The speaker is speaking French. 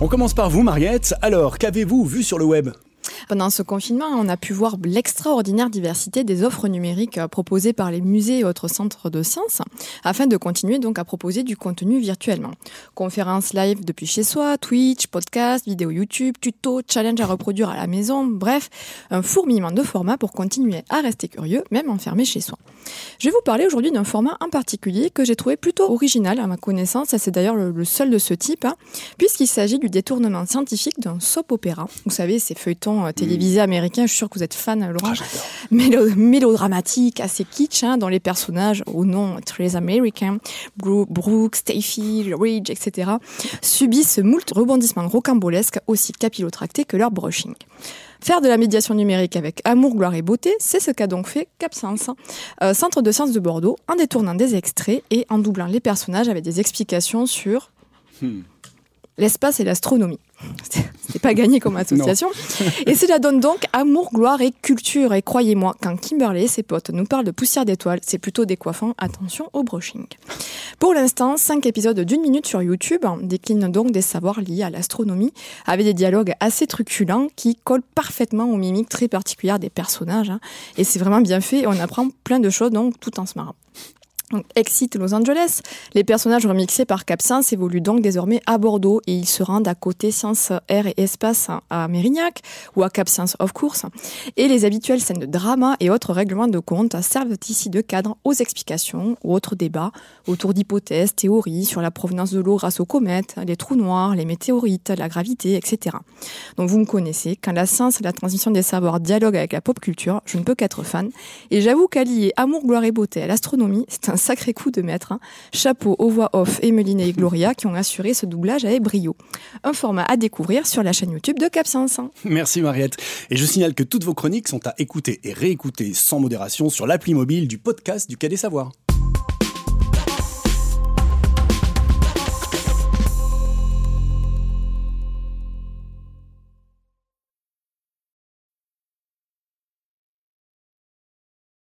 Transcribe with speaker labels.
Speaker 1: On commence par vous, Mariette. Alors, qu'avez-vous vu sur le web?
Speaker 2: Pendant ce confinement, on a pu voir l'extraordinaire diversité des offres numériques euh, proposées par les musées et autres centres de sciences, afin de continuer donc à proposer du contenu virtuellement. Conférences live depuis chez soi, Twitch, podcast, vidéos YouTube, tutos, challenge à reproduire à la maison, bref, un fourmillement de formats pour continuer à rester curieux, même enfermé chez soi. Je vais vous parler aujourd'hui d'un format en particulier que j'ai trouvé plutôt original à ma connaissance, c'est d'ailleurs le, seul de ce type, hein, puisqu'il s'agit du détournement scientifique d'un soap opéra. Vous savez, ces feuilletons euh, télévisés américains, je suis sûre que vous êtes fan, Laurent, ah, mélodramatique, assez kitsch, hein, dont les personnages au nom très américain, Brooke, Stacey, Ridge, etc., subissent moult rebondissements rocambolesques aussi capillotractés que leur brushing. Faire de la médiation numérique avec amour, gloire et beauté, c'est ce qu'a donc fait CapScience, euh, centre de sciences de Bordeaux, en détournant des extraits et en doublant les personnages avec des explications sur hmm. l'espace et l'astronomie. C'est pas gagné comme association. et cela donne donc amour, gloire et culture. Et croyez-moi, quand Kimberley et ses potes nous parlent de poussière d'étoiles, c'est plutôt décoiffant. Attention au brushing. Pour l'instant, cinq épisodes d'une minute sur YouTube déclinent donc des savoirs liés à l'astronomie, avec des dialogues assez truculents qui collent parfaitement aux mimiques très particulières des personnages. Hein. Et c'est vraiment bien fait on apprend plein de choses donc tout en se marrant. Donc, Exit Los Angeles. Les personnages remixés par CapScience évoluent donc désormais à Bordeaux et ils se rendent à côté Science, Air et Espace à Mérignac ou à CapScience of course. Et les habituelles scènes de drama et autres règlements de compte servent ici de cadre aux explications ou autres débats autour d'hypothèses, théories sur la provenance de l'eau grâce aux comètes, les trous noirs, les météorites, la gravité, etc. Donc vous me connaissez, quand la science et la transmission des savoirs dialoguent avec la pop culture, je ne peux qu'être fan. Et j'avoue qu'allier amour, gloire et beauté à l'astronomie, c'est un sacré coup de maître. Hein. Chapeau aux voix off Emeline et Gloria qui ont assuré ce doublage avec brio. Un format à découvrir sur la chaîne YouTube de CapScience.
Speaker 1: Merci Mariette. Et je signale que toutes vos chroniques sont à écouter et réécouter sans modération sur l'appli mobile du podcast du Quai des Savoirs.